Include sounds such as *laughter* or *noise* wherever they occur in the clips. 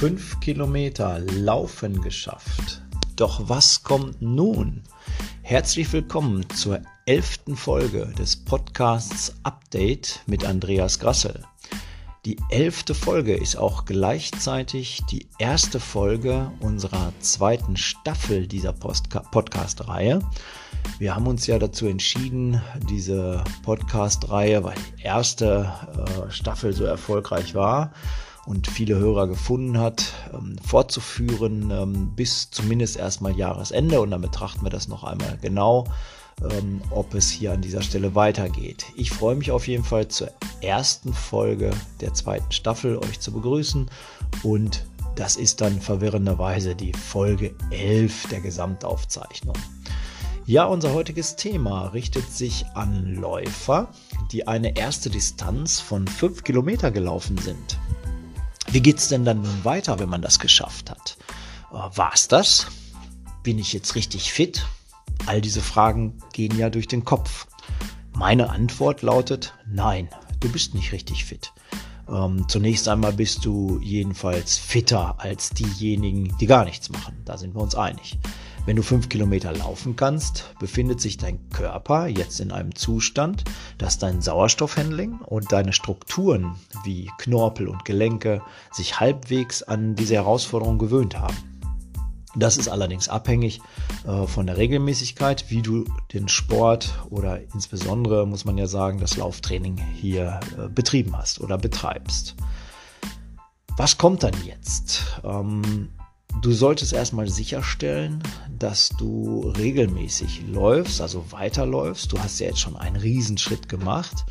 Fünf Kilometer Laufen geschafft. Doch was kommt nun? Herzlich willkommen zur elften Folge des Podcasts Update mit Andreas Grassel. Die elfte Folge ist auch gleichzeitig die erste Folge unserer zweiten Staffel dieser Podcast-Reihe. Wir haben uns ja dazu entschieden, diese Podcast-Reihe, weil die erste äh, Staffel so erfolgreich war und viele Hörer gefunden hat, ähm, fortzuführen ähm, bis zumindest erstmal Jahresende. Und dann betrachten wir das noch einmal genau, ähm, ob es hier an dieser Stelle weitergeht. Ich freue mich auf jeden Fall zur ersten Folge der zweiten Staffel euch zu begrüßen und das ist dann verwirrenderweise die Folge 11 der Gesamtaufzeichnung. Ja, unser heutiges Thema richtet sich an Läufer, die eine erste Distanz von 5 Kilometer gelaufen sind. Wie geht es denn dann nun weiter, wenn man das geschafft hat? Äh, War es das? Bin ich jetzt richtig fit? All diese Fragen gehen ja durch den Kopf. Meine Antwort lautet, nein, du bist nicht richtig fit. Ähm, zunächst einmal bist du jedenfalls fitter als diejenigen, die gar nichts machen. Da sind wir uns einig. Wenn du fünf Kilometer laufen kannst, befindet sich dein Körper jetzt in einem Zustand, dass dein Sauerstoffhandling und deine Strukturen wie Knorpel und Gelenke sich halbwegs an diese Herausforderung gewöhnt haben. Das ist allerdings abhängig äh, von der Regelmäßigkeit, wie du den Sport oder insbesondere, muss man ja sagen, das Lauftraining hier äh, betrieben hast oder betreibst. Was kommt dann jetzt? Ähm, Du solltest erstmal sicherstellen, dass du regelmäßig läufst, also weiterläufst. Du hast ja jetzt schon einen Riesenschritt gemacht.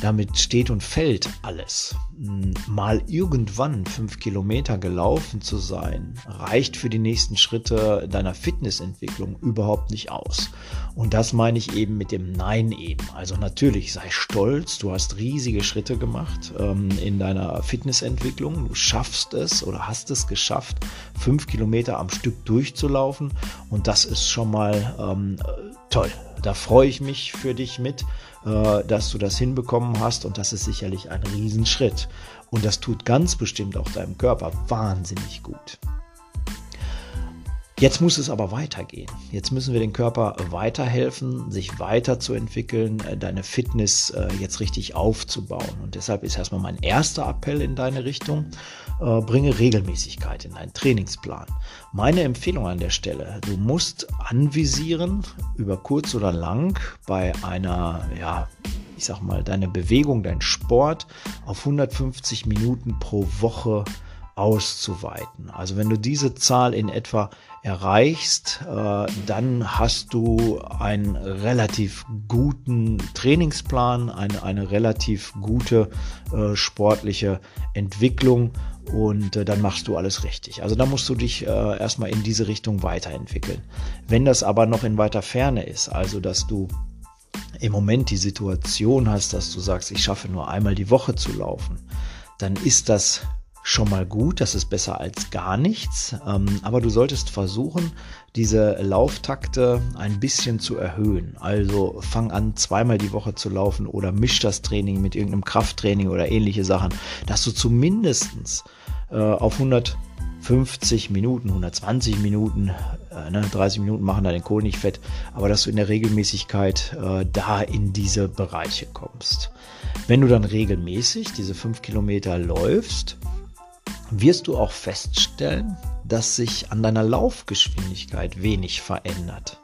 Damit steht und fällt alles. Hm, mal irgendwann fünf Kilometer gelaufen zu sein, reicht für die nächsten Schritte deiner Fitnessentwicklung überhaupt nicht aus. Und das meine ich eben mit dem Nein eben. Also natürlich sei stolz, du hast riesige Schritte gemacht ähm, in deiner Fitnessentwicklung. Du schaffst es oder hast es geschafft, fünf Kilometer am Stück durchzulaufen. Und das ist schon mal ähm, toll. Da freue ich mich für dich mit, äh, dass du das hinbekommen hast und das ist sicherlich ein Riesenschritt. Und das tut ganz bestimmt auch deinem Körper wahnsinnig gut. Jetzt muss es aber weitergehen. Jetzt müssen wir dem Körper weiterhelfen, sich weiterzuentwickeln, äh, deine Fitness äh, jetzt richtig aufzubauen. Und deshalb ist erstmal mein erster Appell in deine Richtung, äh, bringe Regelmäßigkeit in deinen Trainingsplan. Meine Empfehlung an der Stelle, du musst anvisieren, über kurz oder lang, bei einer, ja, ich sag mal, deine Bewegung, dein Sport auf 150 Minuten pro Woche auszuweiten. Also wenn du diese Zahl in etwa erreichst, äh, dann hast du einen relativ guten Trainingsplan, eine, eine relativ gute äh, sportliche Entwicklung und äh, dann machst du alles richtig. Also da musst du dich äh, erstmal in diese Richtung weiterentwickeln. Wenn das aber noch in weiter Ferne ist, also dass du im Moment die Situation hast, dass du sagst, ich schaffe nur einmal die Woche zu laufen, dann ist das schon mal gut, das ist besser als gar nichts. Ähm, aber du solltest versuchen, diese Lauftakte ein bisschen zu erhöhen. Also fang an, zweimal die Woche zu laufen oder misch das Training mit irgendeinem Krafttraining oder ähnliche Sachen, dass du zumindest äh, auf 150 Minuten, 120 Minuten, äh, ne, 30 Minuten machen da den Kohl nicht fett, aber dass du in der Regelmäßigkeit äh, da in diese Bereiche kommst. Wenn du dann regelmäßig diese 5 Kilometer läufst, wirst du auch feststellen, dass sich an deiner Laufgeschwindigkeit wenig verändert.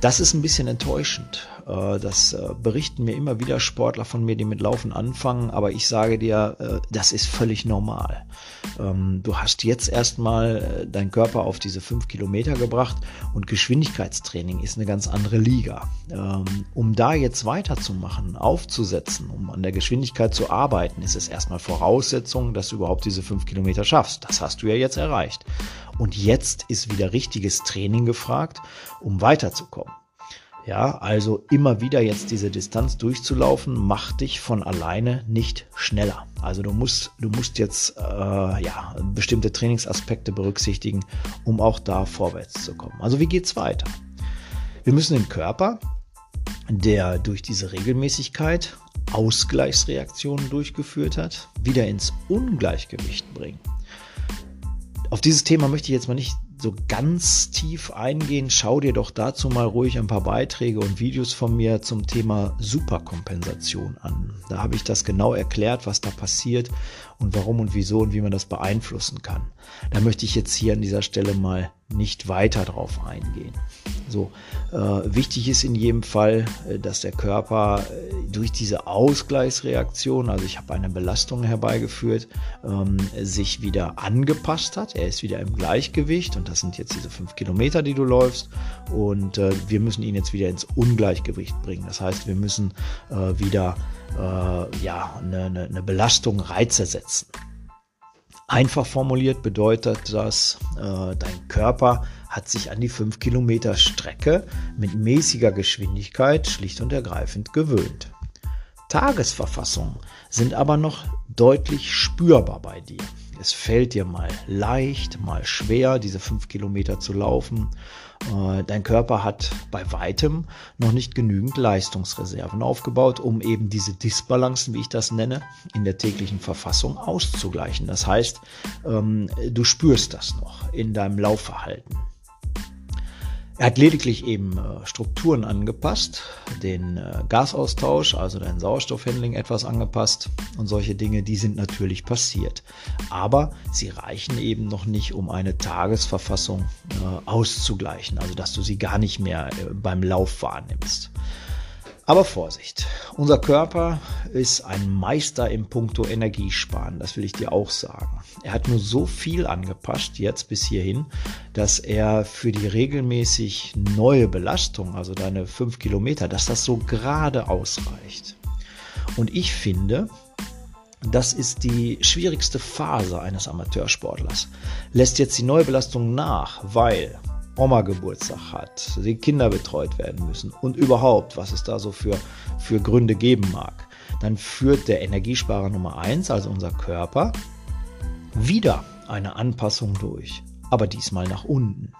Das ist ein bisschen enttäuschend. Äh, das äh, berichten mir immer wieder Sportler von mir, die mit Laufen anfangen, aber ich sage dir, äh, das ist völlig normal. Ähm, du hast jetzt erstmal deinen Körper auf diese fünf Kilometer gebracht und Geschwindigkeitstraining ist eine ganz andere Liga. Ähm, um da jetzt weiterzumachen, aufzusetzen, um an der Geschwindigkeit zu arbeiten, ist es erstmal Voraussetzung, dass du überhaupt diese fünf Kilometer schaffst. Das hast du ja jetzt erreicht. Und jetzt ist wieder richtiges Training gefragt, um weiterzukommen. Ja, also immer wieder jetzt diese Distanz durchzulaufen, macht dich von alleine nicht schneller. Also du musst, du musst jetzt äh, ja, bestimmte Trainingsaspekte berücksichtigen, um auch da vorwärts zu kommen. Also wie geht's weiter? Wir müssen den Körper, der durch diese Regelmäßigkeit Ausgleichsreaktionen durchgeführt hat, wieder ins Ungleichgewicht bringen. Auf dieses Thema möchte ich jetzt mal nicht so ganz tief eingehen, schau dir doch dazu mal ruhig ein paar Beiträge und Videos von mir zum Thema Superkompensation an. Da habe ich das genau erklärt, was da passiert und warum und wieso und wie man das beeinflussen kann. Da möchte ich jetzt hier an dieser Stelle mal nicht weiter drauf eingehen. So, äh, wichtig ist in jedem Fall, äh, dass der Körper äh, durch diese Ausgleichsreaktion, also ich habe eine Belastung herbeigeführt, ähm, sich wieder angepasst hat. Er ist wieder im Gleichgewicht und das sind jetzt diese fünf Kilometer, die du läufst. Und äh, wir müssen ihn jetzt wieder ins Ungleichgewicht bringen. Das heißt, wir müssen äh, wieder äh, ja, eine, eine, Belastung, Reize setzen. Einfach formuliert bedeutet das, dein Körper hat sich an die 5 Kilometer Strecke mit mäßiger Geschwindigkeit schlicht und ergreifend gewöhnt. Tagesverfassungen sind aber noch deutlich spürbar bei dir. Es fällt dir mal leicht, mal schwer, diese 5 Kilometer zu laufen äh, dein Körper hat bei weitem noch nicht genügend Leistungsreserven aufgebaut, um eben diese Disbalancen, wie ich das nenne, in der täglichen Verfassung auszugleichen. Das heißt, ähm, du spürst das noch in deinem Laufverhalten. Er hat lediglich eben äh, Strukturen angepasst, den äh, Gasaustausch, also dein Sauerstoffhandling etwas angepasst und solche Dinge, die sind natürlich passiert. Aber sie reichen eben noch nicht, um eine Tagesverfassung äh, auszugleichen, also dass du sie gar nicht mehr beim Lauf wahrnimmst. Aber Vorsicht, unser Körper ist ein Meister im Punkto Energiesparen, das will ich dir auch sagen. Er hat nur so viel angepasst jetzt bis hierhin, dass er für die regelmäßig neue Belastung, also deine fünf Kilometer, dass das so gerade ausreicht. Und ich finde, das ist die schwierigste Phase eines Amateursportlers. Lässt jetzt die neue Belastung nach, weil Oma Geburtstag hat, die Kinder betreut werden müssen und überhaupt, was es da so für, für Gründe geben mag, dann führt der Energiesparer Nummer 1, also unser Körper, wieder eine Anpassung durch, aber diesmal nach unten.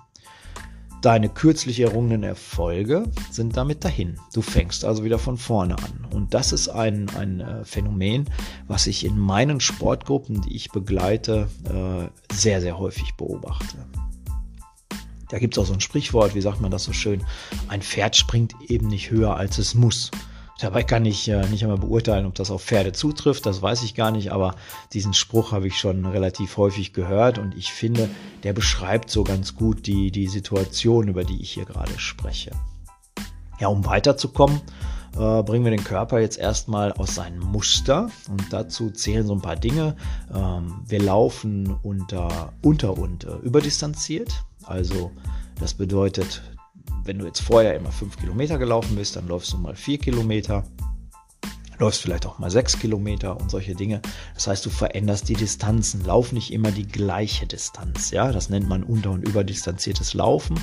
Deine kürzlich errungenen Erfolge sind damit dahin. Du fängst also wieder von vorne an. Und das ist ein, ein äh, Phänomen, was ich in meinen Sportgruppen, die ich begleite, äh, sehr, sehr häufig beobachte. Da gibt es auch so ein Sprichwort, wie sagt man das so schön? Ein Pferd springt eben nicht höher, als es muss. Dabei kann ich äh, nicht einmal beurteilen, ob das auf Pferde zutrifft, das weiß ich gar nicht, aber diesen Spruch habe ich schon relativ häufig gehört und ich finde, der beschreibt so ganz gut die, die Situation, über die ich hier gerade spreche. Ja, um weiterzukommen, äh, bringen wir den Körper jetzt erstmal aus seinem Muster und dazu zählen so ein paar Dinge. Ähm, wir laufen unter, unter und äh, überdistanziert. Also das bedeutet, wenn du jetzt vorher immer fünf Kilometer gelaufen bist, dann läufst du mal vier Kilometer, läufst vielleicht auch mal sechs Kilometer und solche Dinge. Das heißt, du veränderst die Distanzen. Lauf nicht immer die gleiche Distanz. Ja, das nennt man unter- und überdistanziertes Laufen.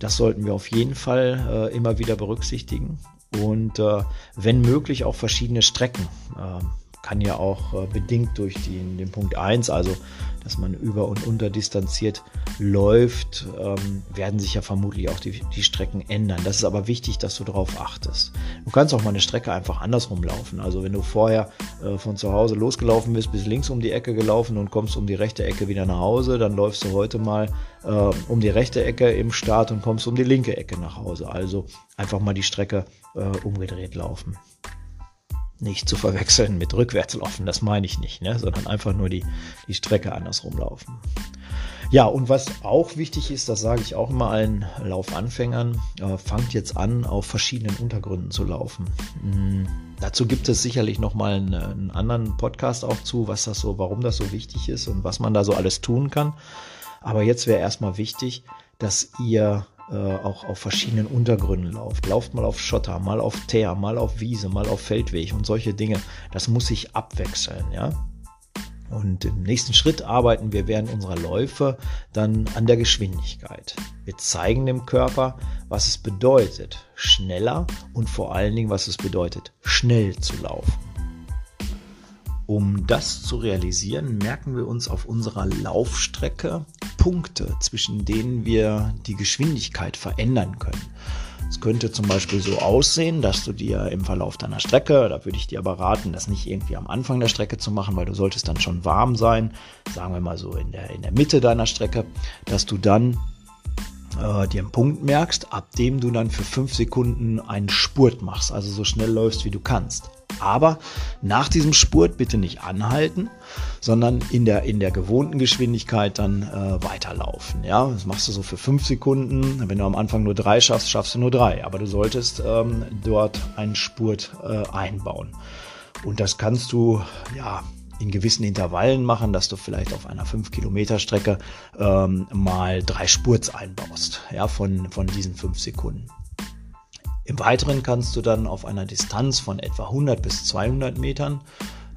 Das sollten wir auf jeden Fall äh, immer wieder berücksichtigen. Und äh, wenn möglich auch verschiedene Strecken. Äh, kann ja auch äh, bedingt durch die, den Punkt 1, also dass man über- und unterdistanziert läuft, ähm, werden sich ja vermutlich auch die, die Strecken ändern. Das ist aber wichtig, dass du darauf achtest. Du kannst auch mal eine Strecke einfach andersrum laufen. Also wenn du vorher äh, von zu Hause losgelaufen bist, bis links um die Ecke gelaufen und kommst um die rechte Ecke wieder nach Hause, dann läufst du heute mal äh, um die rechte Ecke im Start und kommst um die linke Ecke nach Hause. Also einfach mal die Strecke äh, umgedreht laufen nicht zu verwechseln mit Rückwärtslaufen, das meine ich nicht, ne? sondern einfach nur die, die Strecke andersrum laufen. Ja, und was auch wichtig ist, das sage ich auch immer allen Laufanfängern, äh, fangt jetzt an, auf verschiedenen Untergründen zu laufen. Mhm. Dazu gibt es sicherlich nochmal einen, einen anderen Podcast auch zu, was das so, warum das so wichtig ist und was man da so alles tun kann. Aber jetzt wäre erstmal wichtig, dass ihr äh, auch auf verschiedenen Untergründen lauft. Lauft mal auf Schotter, mal auf Teer, mal auf Wiese, mal auf Feldweg und solche Dinge. Das muss sich abwechseln, ja. Und im nächsten Schritt arbeiten wir während unserer Läufe dann an der Geschwindigkeit. Wir zeigen dem Körper, was es bedeutet, schneller und vor allen Dingen, was es bedeutet, schnell zu laufen. Um das zu realisieren, merken wir uns auf unserer Laufstrecke Punkte, zwischen denen wir die Geschwindigkeit verändern können. Es könnte zum Beispiel so aussehen, dass du dir im Verlauf deiner Strecke, da würde ich dir aber raten, das nicht irgendwie am Anfang der Strecke zu machen, weil du solltest dann schon warm sein, sagen wir mal so in der, in der Mitte deiner Strecke, dass du dann äh, dir einen Punkt merkst, ab dem du dann für fünf Sekunden einen Spurt machst, also so schnell läufst, wie du kannst. Aber nach diesem Spurt bitte nicht anhalten, sondern in der, in der gewohnten Geschwindigkeit dann äh, weiterlaufen. Ja, das machst du so für fünf Sekunden. Wenn du am Anfang nur drei schaffst, schaffst du nur drei. Aber du solltest ähm, dort einen Spurt äh, einbauen. Und das kannst du, ja, in gewissen Intervallen machen, dass du vielleicht auf einer 5 Kilometer Strecke ähm, mal drei Spurts einbaust, ja, von, von diesen 5 Sekunden. Im Weiteren kannst du dann auf einer Distanz von etwa 100 bis 200 Metern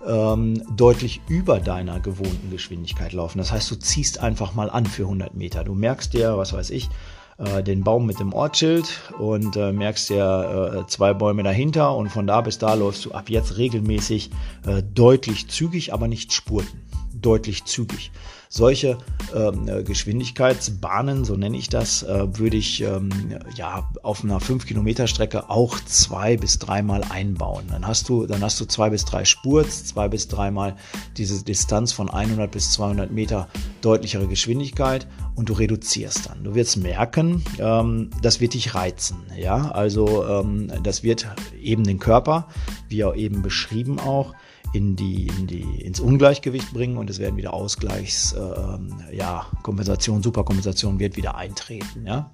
ähm, deutlich über deiner gewohnten Geschwindigkeit laufen. Das heißt, du ziehst einfach mal an für 100 Meter. Du merkst dir, was weiß ich, äh, den Baum mit dem Ortsschild und äh, merkst dir äh, zwei Bäume dahinter und von da bis da läufst du ab jetzt regelmäßig äh, deutlich zügig, aber nicht spurten. Deutlich zügig. Solche ähm, äh, Geschwindigkeitsbahnen, so nenne ich das, äh, würde ich ähm, ja auf einer 5 Kilometer Strecke auch zwei bis dreimal einbauen. Dann hast du, dann hast du zwei bis drei Spurts, zwei bis dreimal diese Distanz von 100 bis 200 Meter deutlichere Geschwindigkeit und du reduzierst dann. Du wirst merken, ähm, das wird dich reizen. Ja, also ähm, das wird eben den Körper, wie auch eben beschrieben auch, in die, in die, ins Ungleichgewicht bringen und es werden wieder Ausgleichs, äh, ja, Kompensation, Superkompensation wird wieder eintreten. Ja.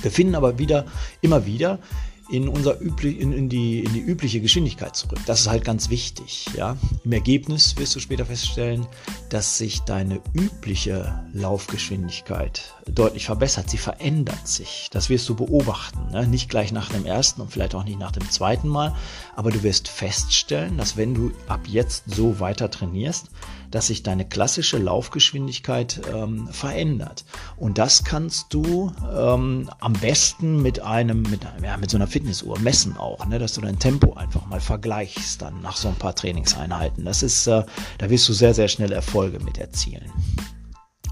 Wir finden aber wieder, immer wieder in, unser üblich, in, in, die, in die übliche Geschwindigkeit zurück. Das ist halt ganz wichtig. Ja? Im Ergebnis wirst du später feststellen, dass sich deine übliche Laufgeschwindigkeit deutlich verbessert. Sie verändert sich. Das wirst du beobachten. Ne? Nicht gleich nach dem ersten und vielleicht auch nicht nach dem zweiten Mal, aber du wirst feststellen, dass wenn du ab jetzt so weiter trainierst, dass sich deine klassische Laufgeschwindigkeit ähm, verändert. Und das kannst du ähm, am besten mit einem, mit, ja, mit so einer Fitnessuhr messen auch, ne? dass du dein Tempo einfach mal vergleichst dann nach so ein paar Trainingseinheiten. Das ist, äh, da wirst du sehr, sehr schnell Erfolge mit erzielen.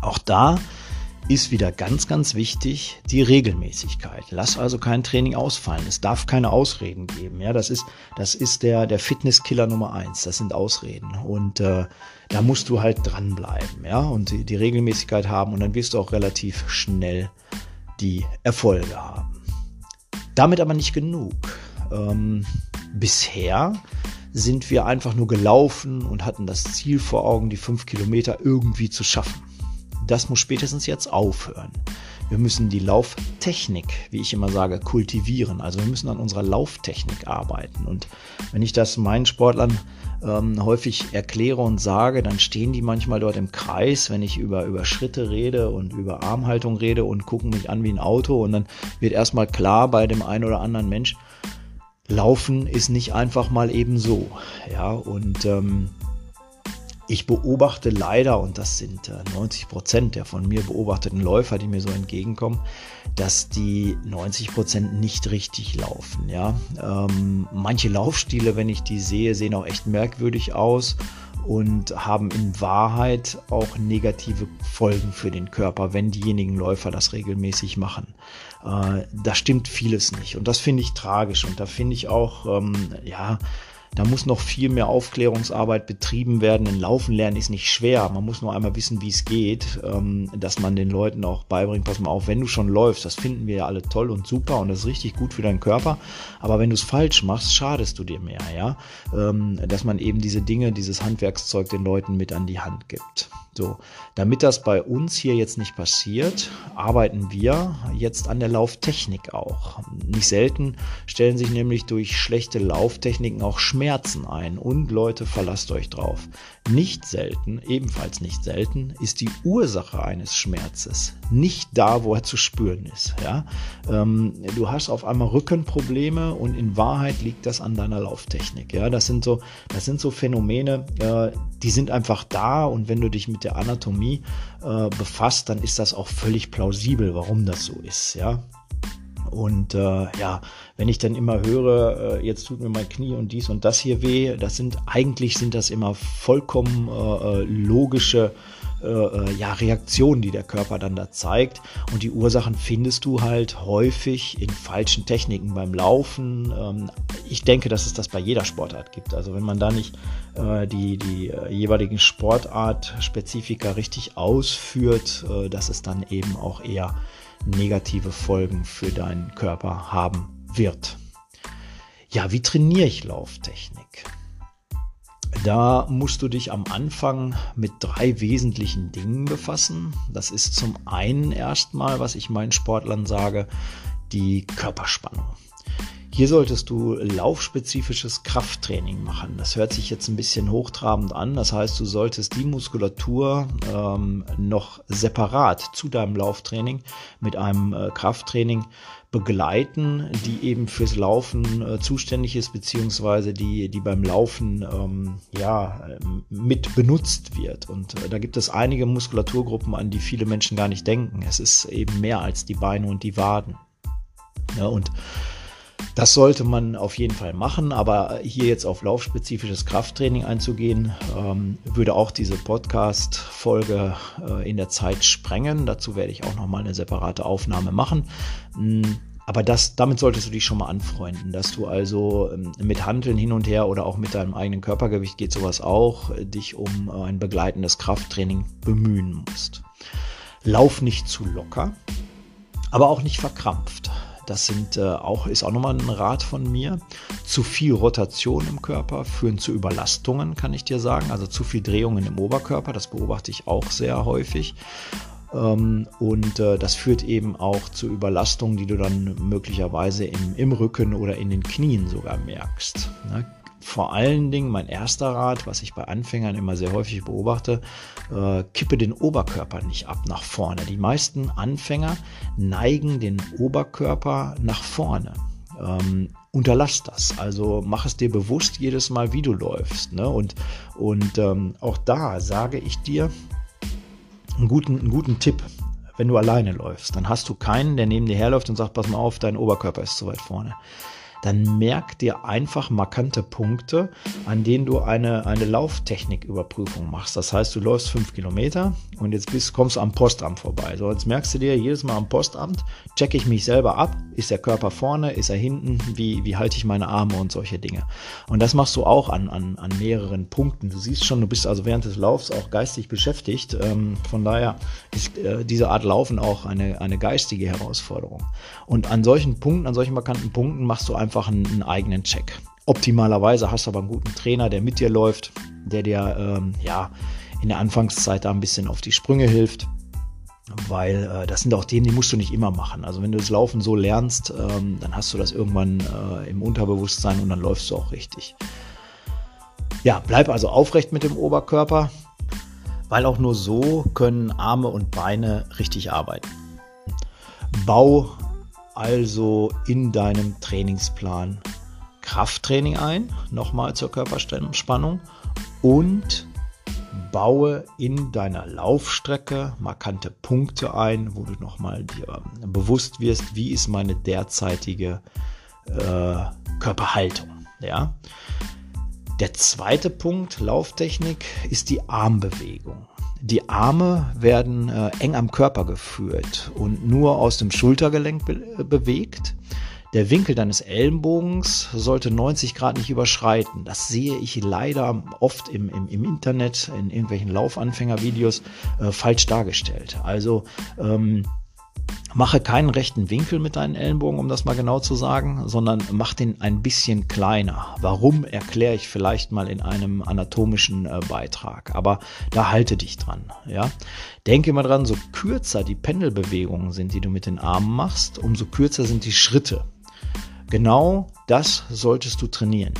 Auch da ist wieder ganz, ganz wichtig die Regelmäßigkeit. Lass also kein Training ausfallen. Es darf keine Ausreden geben. Ja, das ist, das ist der, der Fitnesskiller Nummer eins. Das sind Ausreden. Und äh, da musst du halt dranbleiben, ja, und die, die Regelmäßigkeit haben und dann wirst du auch relativ schnell die Erfolge haben. Damit aber nicht genug. Ähm, bisher sind wir einfach nur gelaufen und hatten das Ziel vor Augen, die fünf Kilometer irgendwie zu schaffen das muss spätestens jetzt aufhören. Wir müssen die Lauftechnik, wie ich immer sage, kultivieren. Also wir müssen an unserer Lauftechnik arbeiten. Und wenn ich das meinen Sportlern ähm, häufig erkläre und sage, dann stehen die manchmal dort im Kreis, wenn ich über, über Schritte rede und über Armhaltung rede und gucken mich an wie ein Auto. Und dann wird erstmal klar bei dem einen oder anderen Mensch, Laufen ist nicht einfach mal eben so. Ja, und ähm, ich beobachte leider, und das sind 90 äh, Prozent der von mir beobachteten Läufer, die mir so entgegenkommen, dass die 90 Prozent nicht richtig laufen. Ja? Ähm, manche Laufstile, wenn ich die sehe, sehen auch echt merkwürdig aus und haben in Wahrheit auch negative Folgen für den Körper, wenn diejenigen Läufer das regelmäßig machen. Äh, da stimmt vieles nicht und das finde ich tragisch und da finde ich auch, ähm, ja, da muss noch viel mehr Aufklärungsarbeit betrieben werden. Denn Laufen lernen ist nicht schwer. Man muss nur einmal wissen, wie es geht, ähm, dass man den Leuten auch beibringt, pass mal auf, wenn du schon läufst, das finden wir ja alle toll und super und das ist richtig gut für deinen Körper. Aber wenn du es falsch machst, schadest du dir mehr, ja. Ähm, dass man eben diese Dinge, dieses Handwerkszeug den Leuten mit an die Hand gibt. So, damit das bei uns hier jetzt nicht passiert, arbeiten wir jetzt an der Lauftechnik auch. Nicht selten stellen sich nämlich durch schlechte Lauftechniken auch Schmerzen ein und Leute, verlasst euch drauf. Nicht selten, ebenfalls nicht selten, ist die Ursache eines Schmerzes nicht da, wo er zu spüren ist. Ja? Ähm, du hast auf einmal Rückenprobleme und in Wahrheit liegt das an deiner Lauftechnik. Ja? Das, sind so, das sind so Phänomene, äh, die sind einfach da und wenn du dich mit der Anatomie äh, befasst, dann ist das auch völlig plausibel, warum das so ist. Ja? Und äh, ja, wenn ich dann immer höre, äh, jetzt tut mir mein Knie und dies und das hier weh, das sind eigentlich sind das immer vollkommen äh, äh logische äh, äh, ja, Reaktionen, die der Körper dann da zeigt. Und die Ursachen findest du halt häufig in falschen Techniken beim Laufen. Ähm, ich denke, dass es das bei jeder Sportart gibt. Also wenn man da nicht äh, die, die äh, jeweiligen Sportart-Spezifika richtig ausführt, äh, dass es dann eben auch eher negative Folgen für deinen Körper haben wird. Ja, wie trainiere ich Lauftechnik? Da musst du dich am Anfang mit drei wesentlichen Dingen befassen. Das ist zum einen erstmal, was ich meinen Sportlern sage, die Körperspannung. Hier solltest du laufspezifisches Krafttraining machen. Das hört sich jetzt ein bisschen hochtrabend an. Das heißt, du solltest die Muskulatur ähm, noch separat zu deinem Lauftraining mit einem äh, Krafttraining begleiten, die eben fürs Laufen äh, zuständig ist, beziehungsweise die, die beim Laufen ähm, ja, mit benutzt wird. Und äh, da gibt es einige Muskulaturgruppen, an die viele Menschen gar nicht denken. Es ist eben mehr als die Beine und die Waden. Ja, und das sollte man auf jeden Fall machen, aber hier jetzt auf laufspezifisches Krafttraining einzugehen, ähm, würde auch diese Podcast-Folge äh, in der Zeit sprengen. Dazu werde ich auch nochmal eine separate Aufnahme machen. Mm, aber das, damit solltest du dich schon mal anfreunden, dass du also ähm, mit Handeln hin und her oder auch mit deinem eigenen Körpergewicht geht sowas auch, dich um äh, ein begleitendes Krafttraining bemühen musst. Lauf nicht zu locker, aber auch nicht verkrampft. Das sind äh, auch, ist auch nochmal ein Rat von mir. Zu viel Rotation im Körper führen zu Überlastungen, kann ich dir sagen. Also zu viel Drehungen im Oberkörper, das beobachte ich auch sehr häufig. Ähm, und äh, das führt eben auch zu Überlastungen, die du dann möglicherweise im, im Rücken oder in den Knien sogar merkst. Ne? Vor allen Dingen mein erster Rat, was ich bei Anfängern immer sehr häufig beobachte, äh, kippe den Oberkörper nicht ab nach vorne. Die meisten Anfänger neigen den Oberkörper nach vorne. Ähm, unterlass das. Also mach es dir bewusst jedes Mal, wie du läufst. Ne? Und, und ähm, auch da sage ich dir einen guten, einen guten Tipp. Wenn du alleine läufst, dann hast du keinen, der neben dir herläuft und sagt, pass mal auf, dein Oberkörper ist zu weit vorne dann merk dir einfach markante Punkte, an denen du eine, eine Lauftechniküberprüfung machst. Das heißt, du läufst fünf Kilometer und jetzt bist, kommst du am Postamt vorbei. So, jetzt merkst du dir jedes Mal am Postamt, checke ich mich selber ab, ist der Körper vorne, ist er hinten, wie, wie halte ich meine Arme und solche Dinge. Und das machst du auch an, an, an mehreren Punkten. Du siehst schon, du bist also während des Laufs auch geistig beschäftigt. Ähm, von daher ist äh, diese Art Laufen auch eine, eine geistige Herausforderung. Und an solchen Punkten, an solchen markanten Punkten machst du einfach einfach einen, eigenen Check. Optimalerweise hast du aber einen guten Trainer, der mit dir läuft, der dir ähm, ja in der Anfangszeit da ein bisschen auf die Sprünge hilft. Weil äh, das sind auch Themen, die musst du nicht immer machen. Also wenn du das Laufen so lernst, ähm, dann hast du das irgendwann äh, im Unterbewusstsein und dann läufst du auch richtig. Ja, bleib also aufrecht mit dem Oberkörper, weil auch nur so können Arme und Beine richtig arbeiten. Bau also in deinem Trainingsplan Krafttraining ein, nochmal zur Körperspannung und baue in deiner Laufstrecke markante Punkte ein, wo du nochmal dir bewusst wirst, wie ist meine derzeitige äh, Körperhaltung. Ja? Der zweite Punkt Lauftechnik ist die Armbewegung. Die Arme werden äh, eng am Körper geführt und nur aus dem Schultergelenk be bewegt. Der Winkel deines Ellenbogens sollte 90 Grad nicht überschreiten. Das sehe ich leider oft im, im, im Internet, in irgendwelchen Laufanfängervideos äh, falsch dargestellt. Also ähm, Mache keinen rechten Winkel mit deinen Ellenbogen, um das mal genau zu sagen, sondern mach den ein bisschen kleiner. Warum erkläre ich vielleicht mal in einem anatomischen äh, Beitrag, aber da halte dich dran, ja? Denke mal dran, so kürzer die Pendelbewegungen sind, die du mit den Armen machst, umso kürzer sind die Schritte. Genau das solltest du trainieren.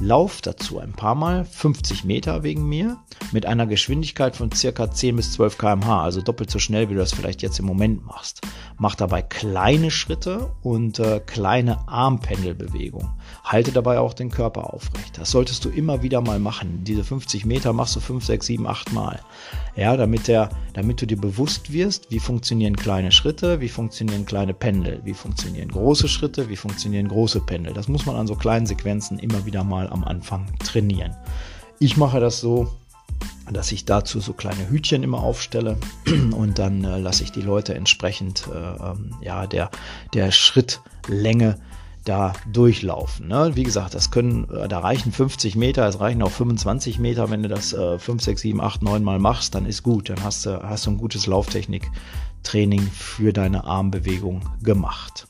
Lauf dazu ein paar Mal 50 Meter wegen mir mit einer Geschwindigkeit von circa 10 bis 12 km/h, also doppelt so schnell, wie du das vielleicht jetzt im Moment machst. Mach dabei kleine Schritte und äh, kleine Armpendelbewegungen. Halte dabei auch den Körper aufrecht. Das solltest du immer wieder mal machen. Diese 50 Meter machst du 5, 6, 7, 8 Mal. Ja, damit, der, damit du dir bewusst wirst, wie funktionieren kleine Schritte, wie funktionieren kleine Pendel, wie funktionieren große Schritte, wie funktionieren große Pendel. Das muss man an so kleinen Sequenzen immer wieder mal am Anfang trainieren. Ich mache das so, dass ich dazu so kleine Hütchen immer aufstelle *clears throat* und dann äh, lasse ich die Leute entsprechend äh, ähm, ja, der, der Schrittlänge da durchlaufen. Ne? Wie gesagt, das können, äh, da reichen 50 Meter, es reichen auch 25 Meter. Wenn du das äh, 5, 6, 7, 8, 9 Mal machst, dann ist gut. Dann hast du, hast du ein gutes Lauftechnik-Training für deine Armbewegung gemacht.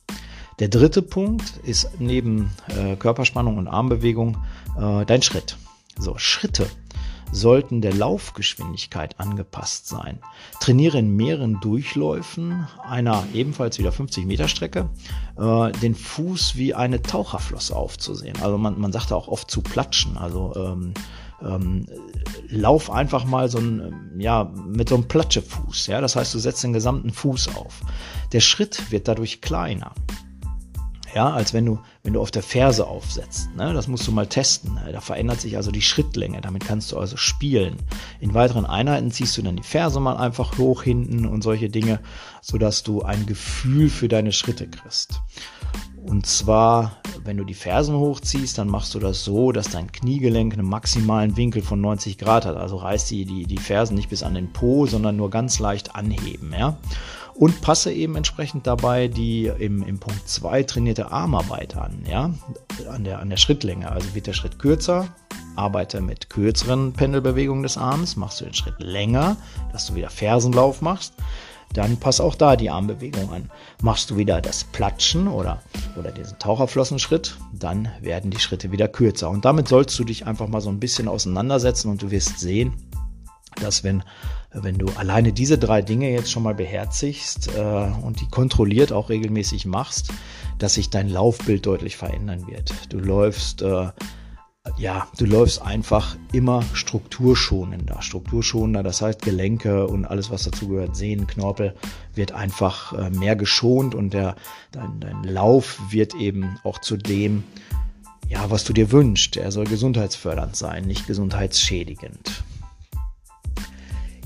Der dritte Punkt ist neben äh, Körperspannung und Armbewegung äh, dein Schritt. So, Schritte sollten der Laufgeschwindigkeit angepasst sein. Trainiere in mehreren Durchläufen einer ebenfalls wieder 50 Meter Strecke äh, den Fuß wie eine Taucherflosse aufzusehen. Also man, man sagt auch oft zu platschen. Also ähm, ähm, lauf einfach mal so ein, ja, mit so einem Platschefuß. Ja? Das heißt, du setzt den gesamten Fuß auf. Der Schritt wird dadurch kleiner ja, als wenn du, wenn du auf der Ferse aufsetzt. Ne? Das musst du mal testen. Da verändert sich also die Schrittlänge. Damit kannst du also spielen. In weiteren Einheiten ziehst du dann die Ferse mal einfach hoch hinten und solche Dinge, sodass du ein Gefühl für deine Schritte kriegst. Und zwar, wenn du die Fersen hochziehst, dann machst du das so, dass dein Kniegelenk einen maximalen Winkel von 90 Grad hat. Also reißt die, die, die Fersen nicht bis an den Po, sondern nur ganz leicht anheben. Ja? und passe eben entsprechend dabei die im, im Punkt 2 trainierte Armarbeit an, ja, an der, an der Schrittlänge. Also wird der Schritt kürzer, arbeite mit kürzeren Pendelbewegungen des Arms, machst du den Schritt länger, dass du wieder Fersenlauf machst, dann pass auch da die Armbewegung an. Machst du wieder das Platschen oder, oder diesen Taucherflossenschritt, dann werden die Schritte wieder kürzer. Und damit sollst du dich einfach mal so ein bisschen auseinandersetzen und du wirst sehen, dass wenn wenn du alleine diese drei Dinge jetzt schon mal beherzigst äh, und die kontrolliert auch regelmäßig machst, dass sich dein Laufbild deutlich verändern wird. Du läufst, äh, ja, du läufst einfach immer strukturschonender. Strukturschonender, das heißt Gelenke und alles, was dazu gehört, Sehnen, Knorpel, wird einfach äh, mehr geschont und der, dein, dein Lauf wird eben auch zu dem, ja, was du dir wünschst. Er soll gesundheitsfördernd sein, nicht gesundheitsschädigend.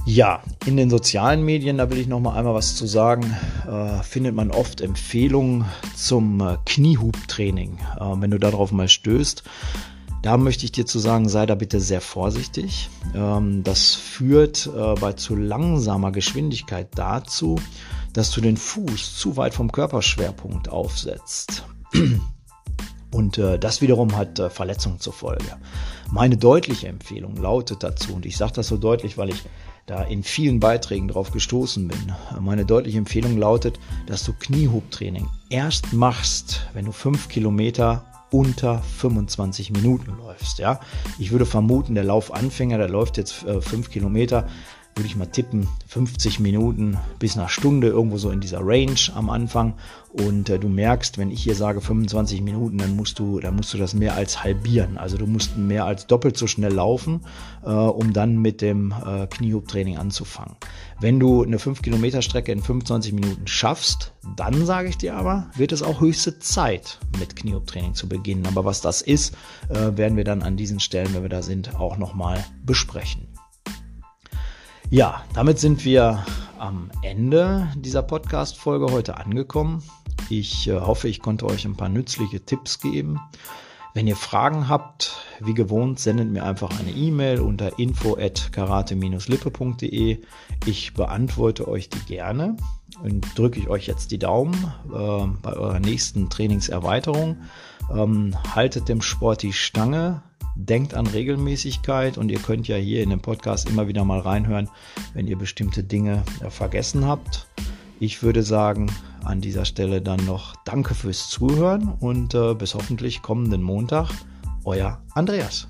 Ja, in den sozialen Medien, da will ich noch mal einmal was zu sagen, äh, findet man oft Empfehlungen zum äh, Kniehubtraining. Äh, wenn du darauf mal stößt, da möchte ich dir zu sagen, sei da bitte sehr vorsichtig. Ähm, das führt äh, bei zu langsamer Geschwindigkeit dazu, dass du den Fuß zu weit vom Körperschwerpunkt aufsetzt. *clears throat* Und äh, das wiederum hat äh, Verletzungen zur Folge. Meine deutliche Empfehlung lautet dazu, und ich sage das so deutlich, weil ich da in vielen Beiträgen drauf gestoßen bin. Meine deutliche Empfehlung lautet, dass du Kniehubtraining erst machst, wenn du fünf Kilometer unter 25 Minuten läufst. Ja, ich würde vermuten, der Laufanfänger, der läuft jetzt äh, fünf Kilometer, würde ich mal tippen, 50 Minuten bis eine Stunde irgendwo so in dieser Range am Anfang. Und äh, du merkst, wenn ich hier sage 25 Minuten, dann musst du, dann musst du das mehr als halbieren. Also du musst mehr als doppelt so schnell laufen, äh, um dann mit dem äh, Kniehub-Training anzufangen. Wenn du eine 5 Kilometer Strecke in 25 Minuten schaffst, dann sage ich dir aber, wird es auch höchste Zeit mit Kniehub-Training zu beginnen. Aber was das ist, äh, werden wir dann an diesen Stellen, wenn wir da sind, auch nochmal besprechen. Ja, damit sind wir am Ende dieser Podcast-Folge heute angekommen. Ich äh, hoffe, ich konnte euch ein paar nützliche Tipps geben. Wenn ihr Fragen habt, wie gewohnt, sendet mir einfach eine E-Mail unter info@karate-lippe.de. Ich beantworte euch die gerne und drücke ich euch jetzt die Daumen äh, bei eurer nächsten Trainingserweiterung. Ähm, haltet dem Sport die Stange, denkt an Regelmäßigkeit und ihr könnt ja hier in dem Podcast immer wieder mal reinhören, wenn ihr bestimmte Dinge äh, vergessen habt. Ich würde sagen, an dieser Stelle dann noch Danke fürs Zuhören und äh, bis hoffentlich kommenden Montag. Euer Andreas.